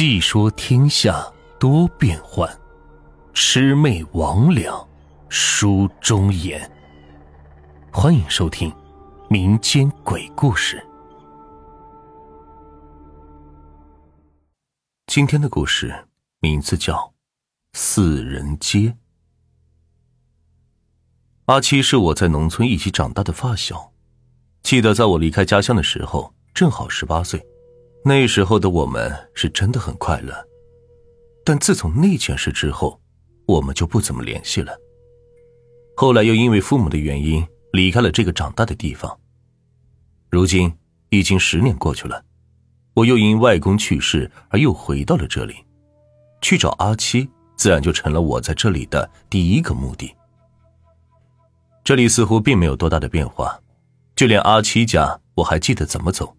细说天下多变幻，魑魅魍魉书中言。欢迎收听民间鬼故事。今天的故事名字叫《四人街》。阿七是我在农村一起长大的发小，记得在我离开家乡的时候，正好十八岁。那时候的我们是真的很快乐，但自从那件事之后，我们就不怎么联系了。后来又因为父母的原因离开了这个长大的地方。如今已经十年过去了，我又因外公去世而又回到了这里，去找阿七，自然就成了我在这里的第一个目的。这里似乎并没有多大的变化，就连阿七家我还记得怎么走。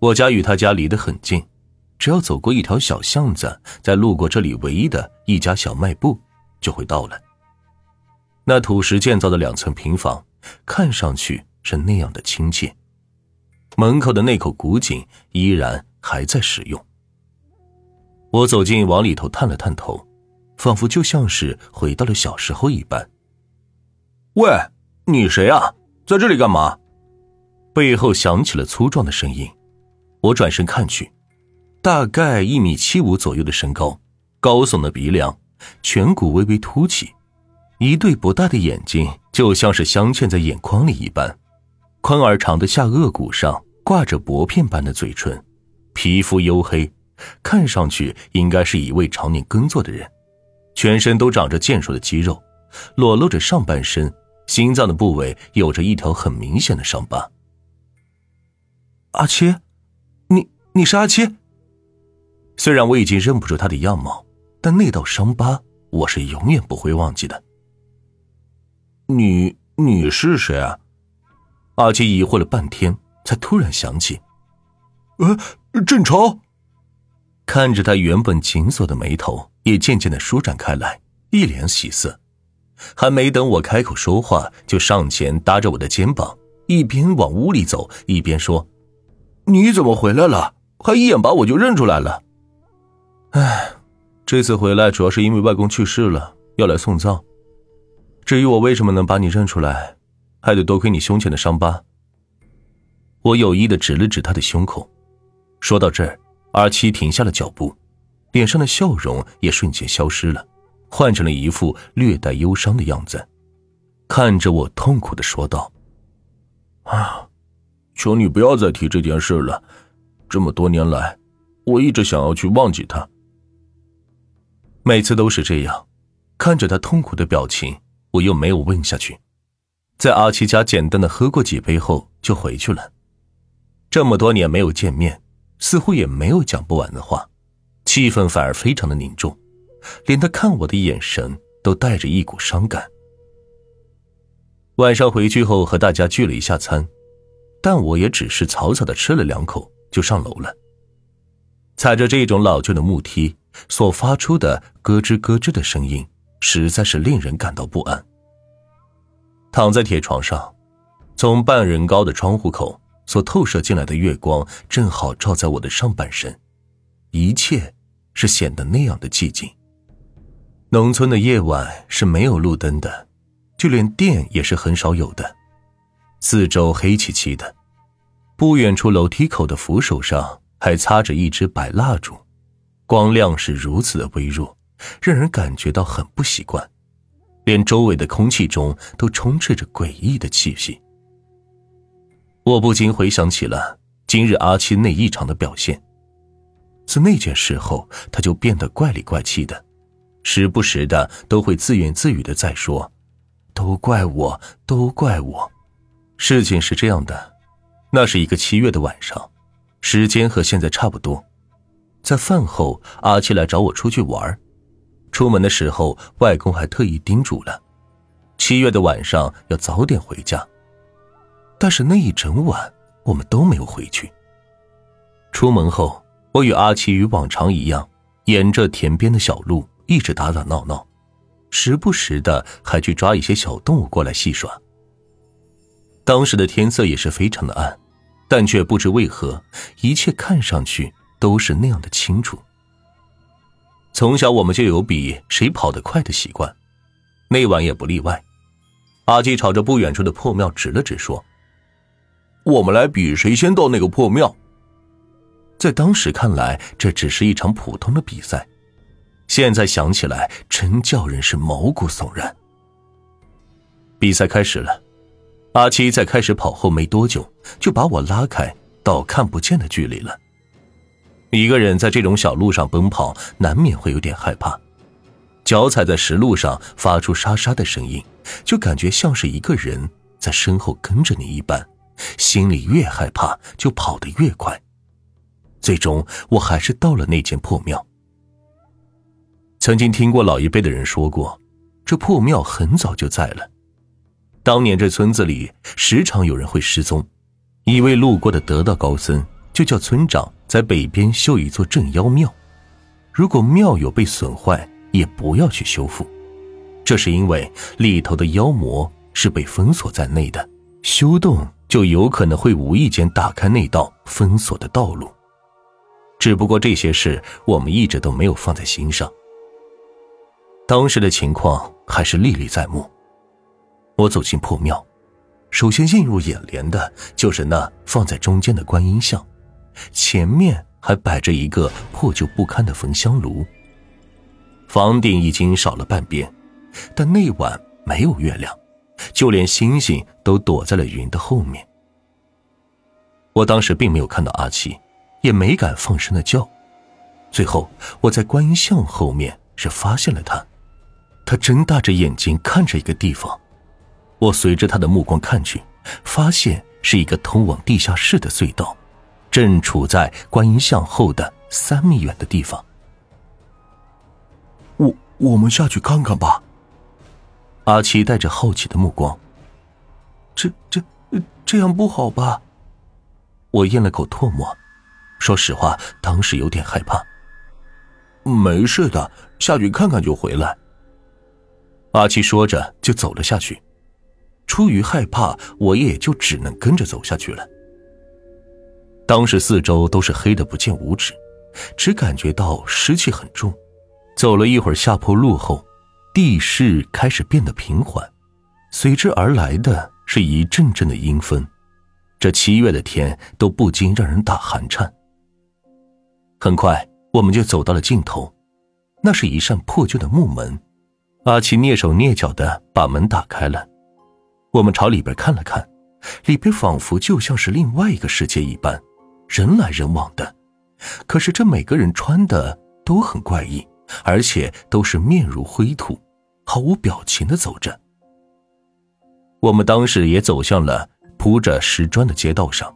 我家与他家离得很近，只要走过一条小巷子，再路过这里唯一的一家小卖部，就会到了。那土石建造的两层平房，看上去是那样的亲切。门口的那口古井依然还在使用。我走近，往里头探了探头，仿佛就像是回到了小时候一般。喂，你谁啊？在这里干嘛？背后响起了粗壮的声音。我转身看去，大概一米七五左右的身高，高耸的鼻梁，颧骨微微凸起，一对不大的眼睛就像是镶嵌在眼眶里一般，宽而长的下颚骨上挂着薄片般的嘴唇，皮肤黝黑，看上去应该是一位常年耕作的人，全身都长着健硕的肌肉，裸露着上半身，心脏的部位有着一条很明显的伤疤。阿切。你是阿七。虽然我已经认不出他的样貌，但那道伤疤我是永远不会忘记的。你你是谁啊？阿七疑惑了半天，才突然想起，呃，郑超。看着他原本紧锁的眉头也渐渐的舒展开来，一脸喜色。还没等我开口说话，就上前搭着我的肩膀，一边往屋里走，一边说：“你怎么回来了？”还一眼把我就认出来了。唉，这次回来主要是因为外公去世了，要来送葬。至于我为什么能把你认出来，还得多亏你胸前的伤疤。我有意的指了指他的胸口。说到这儿，阿七停下了脚步，脸上的笑容也瞬间消失了，换成了一副略带忧伤的样子，看着我痛苦的说道：“啊，求你不要再提这件事了。”这么多年来，我一直想要去忘记他。每次都是这样，看着他痛苦的表情，我又没有问下去。在阿七家简单的喝过几杯后，就回去了。这么多年没有见面，似乎也没有讲不完的话，气氛反而非常的凝重，连他看我的眼神都带着一股伤感。晚上回去后，和大家聚了一下餐，但我也只是草草的吃了两口。就上楼了。踩着这种老旧的木梯所发出的咯吱咯吱的声音，实在是令人感到不安。躺在铁床上，从半人高的窗户口所透射进来的月光，正好照在我的上半身，一切是显得那样的寂静。农村的夜晚是没有路灯的，就连电也是很少有的，四周黑漆漆的。不远处楼梯口的扶手上还插着一支白蜡烛，光亮是如此的微弱，让人感觉到很不习惯，连周围的空气中都充斥着诡异的气息。我不禁回想起了今日阿七那异常的表现。自那件事后，他就变得怪里怪气的，时不时的都会自言自语的在说：“都怪我，都怪我。”事情是这样的。那是一个七月的晚上，时间和现在差不多。在饭后，阿七来找我出去玩。出门的时候，外公还特意叮嘱了，七月的晚上要早点回家。但是那一整晚，我们都没有回去。出门后，我与阿七与往常一样，沿着田边的小路一直打打闹闹，时不时的还去抓一些小动物过来戏耍。当时的天色也是非常的暗，但却不知为何，一切看上去都是那样的清楚。从小我们就有比谁跑得快的习惯，那晚也不例外。阿基朝着不远处的破庙指了指，说：“我们来比谁先到那个破庙。”在当时看来，这只是一场普通的比赛，现在想起来，真叫人是毛骨悚然。比赛开始了，阿七在开始跑后没多久，就把我拉开到看不见的距离了。一个人在这种小路上奔跑，难免会有点害怕。脚踩在石路上，发出沙沙的声音，就感觉像是一个人在身后跟着你一般。心里越害怕，就跑得越快。最终，我还是到了那间破庙。曾经听过老一辈的人说过，这破庙很早就在了。当年这村子里时常有人会失踪，一位路过的得道高僧就叫村长在北边修一座镇妖庙。如果庙有被损坏，也不要去修复，这是因为里头的妖魔是被封锁在内的，修动就有可能会无意间打开那道封锁的道路。只不过这些事我们一直都没有放在心上。当时的情况还是历历在目。我走进破庙，首先映入眼帘的就是那放在中间的观音像，前面还摆着一个破旧不堪的焚香炉。房顶已经少了半边，但那晚没有月亮，就连星星都躲在了云的后面。我当时并没有看到阿七，也没敢放声的叫。最后，我在观音像后面是发现了他，他睁大着眼睛看着一个地方。我随着他的目光看去，发现是一个通往地下室的隧道，正处在观音像后的三米远的地方。我我们下去看看吧。阿七带着好奇的目光。这这这样不好吧？我咽了口唾沫，说实话，当时有点害怕。没事的，下去看看就回来。阿七说着就走了下去。出于害怕，我也就只能跟着走下去了。当时四周都是黑的不见五指，只感觉到湿气很重。走了一会儿下坡路后，地势开始变得平缓，随之而来的是一阵阵的阴风，这七月的天都不禁让人打寒颤。很快，我们就走到了尽头，那是一扇破旧的木门，阿奇蹑手蹑脚的把门打开了。我们朝里边看了看，里边仿佛就像是另外一个世界一般，人来人往的，可是这每个人穿的都很怪异。而且都是面如灰土，毫无表情的走着。我们当时也走向了铺着石砖的街道上，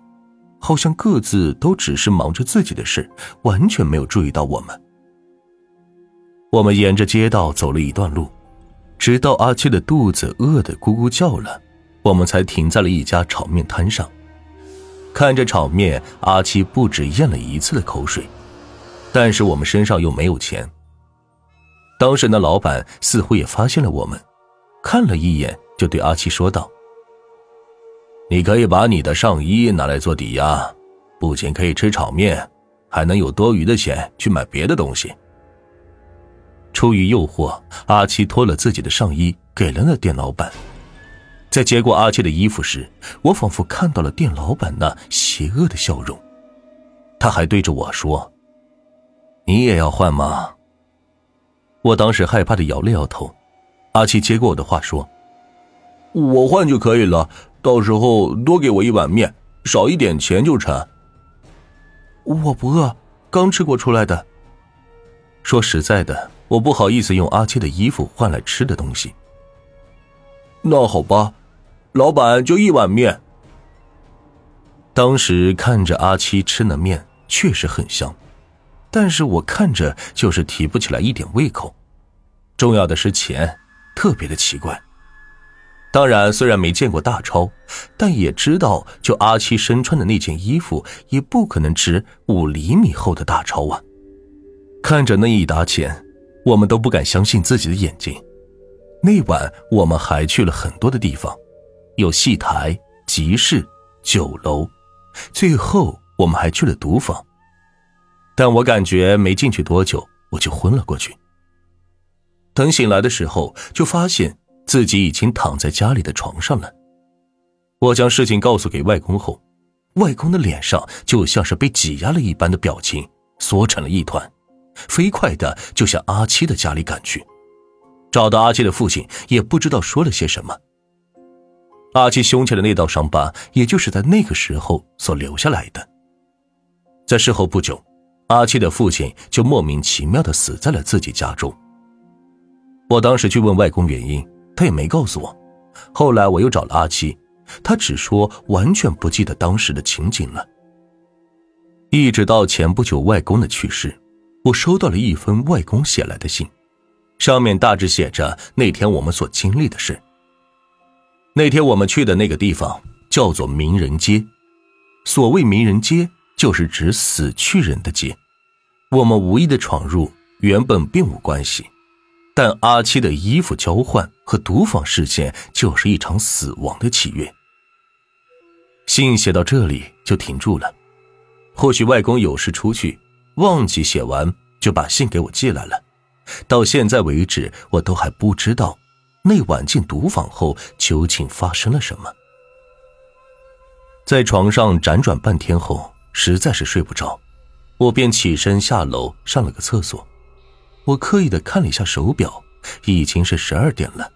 好像各自都只是忙着自己的事，完全没有注意到我们。我们沿着街道走了一段路，直到阿七的肚子饿得咕咕叫了，我们才停在了一家炒面摊上。看着炒面，阿七不止咽了一次的口水，但是我们身上又没有钱。当时那老板似乎也发现了我们，看了一眼，就对阿七说道：“你可以把你的上衣拿来做抵押，不仅可以吃炒面，还能有多余的钱去买别的东西。”出于诱惑，阿七脱了自己的上衣给了那店老板。在接过阿七的衣服时，我仿佛看到了店老板那邪恶的笑容。他还对着我说：“你也要换吗？”我当时害怕的摇了摇头，阿七接过我的话说：“我换就可以了，到时候多给我一碗面，少一点钱就成。”我不饿，刚吃过出来的。说实在的，我不好意思用阿七的衣服换来吃的东西。那好吧，老板就一碗面。当时看着阿七吃的面确实很香。但是我看着就是提不起来一点胃口，重要的是钱，特别的奇怪。当然，虽然没见过大钞，但也知道，就阿七身穿的那件衣服，也不可能值五厘米厚的大钞啊！看着那一沓钱，我们都不敢相信自己的眼睛。那晚我们还去了很多的地方，有戏台、集市、酒楼，最后我们还去了赌坊。但我感觉没进去多久，我就昏了过去。等醒来的时候，就发现自己已经躺在家里的床上了。我将事情告诉给外公后，外公的脸上就像是被挤压了一般的表情，缩成了一团，飞快的就向阿七的家里赶去。找到阿七的父亲，也不知道说了些什么。阿七胸前的那道伤疤，也就是在那个时候所留下来的。在事后不久，阿七的父亲就莫名其妙的死在了自己家中。我当时去问外公原因，他也没告诉我。后来我又找了阿七，他只说完全不记得当时的情景了。一直到前不久外公的去世，我收到了一封外公写来的信，上面大致写着那天我们所经历的事。那天我们去的那个地方叫做名人街，所谓名人街，就是指死去人的街。我们无意的闯入，原本并无关系。但阿七的衣服交换和毒坊事件就是一场死亡的契约。信写到这里就停住了，或许外公有事出去，忘记写完就把信给我寄来了。到现在为止，我都还不知道那晚进毒坊后究竟发生了什么。在床上辗转半天后，实在是睡不着，我便起身下楼上了个厕所。我刻意的看了一下手表，已经是十二点了。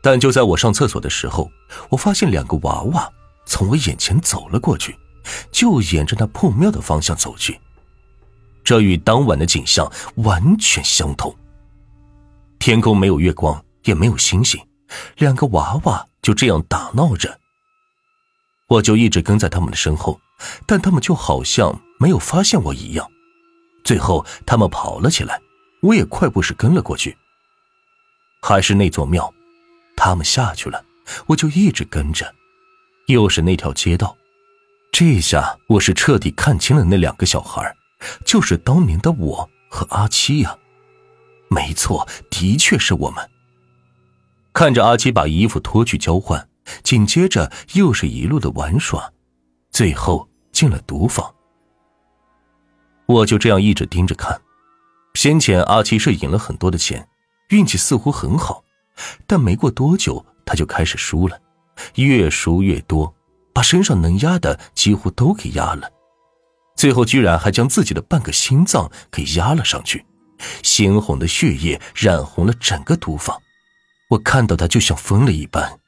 但就在我上厕所的时候，我发现两个娃娃从我眼前走了过去，就沿着那破庙的方向走去。这与当晚的景象完全相同。天空没有月光，也没有星星，两个娃娃就这样打闹着。我就一直跟在他们的身后，但他们就好像没有发现我一样。最后，他们跑了起来，我也快步是跟了过去。还是那座庙，他们下去了，我就一直跟着。又是那条街道，这下我是彻底看清了那两个小孩，就是当年的我和阿七呀。没错，的确是我们。看着阿七把衣服脱去交换，紧接着又是一路的玩耍，最后进了毒坊。我就这样一直盯着看，先前阿七是赢了很多的钱，运气似乎很好，但没过多久他就开始输了，越输越多，把身上能压的几乎都给压了，最后居然还将自己的半个心脏给压了上去，鲜红的血液染红了整个毒房，我看到他就像疯了一般，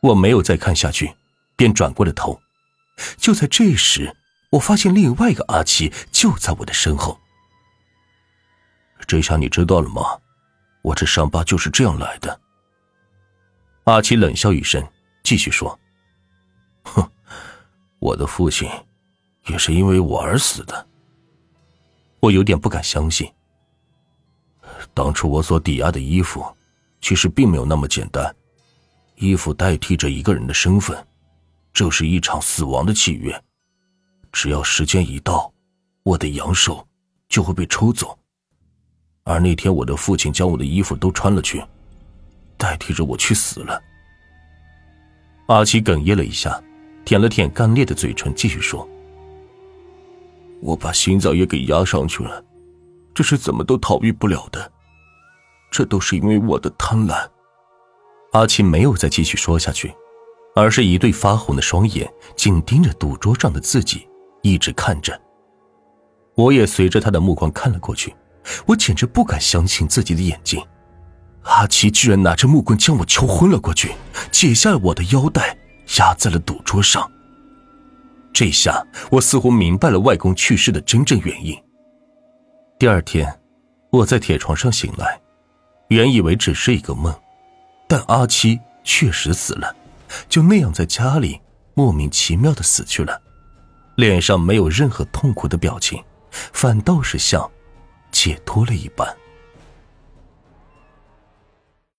我没有再看下去，便转过了头，就在这时。我发现另外一个阿七就在我的身后。这下你知道了吗？我这伤疤就是这样来的。阿七冷笑一声，继续说：“哼，我的父亲也是因为我而死的。”我有点不敢相信。当初我所抵押的衣服，其实并没有那么简单。衣服代替着一个人的身份，这是一场死亡的契约。只要时间一到，我的阳寿就会被抽走。而那天，我的父亲将我的衣服都穿了去，代替着我去死了。阿七哽咽了一下，舔了舔干裂的嘴唇，继续说：“我把心脏也给压上去了，这是怎么都逃避不了的。这都是因为我的贪婪。”阿七没有再继续说下去，而是一对发红的双眼紧盯着赌桌上的自己。一直看着，我也随着他的目光看了过去，我简直不敢相信自己的眼睛。阿奇居然拿着木棍将我敲昏了过去，解下了我的腰带，压在了赌桌上。这下我似乎明白了外公去世的真正原因。第二天，我在铁床上醒来，原以为只是一个梦，但阿七确实死了，就那样在家里莫名其妙的死去了。脸上没有任何痛苦的表情，反倒是像解脱了一般。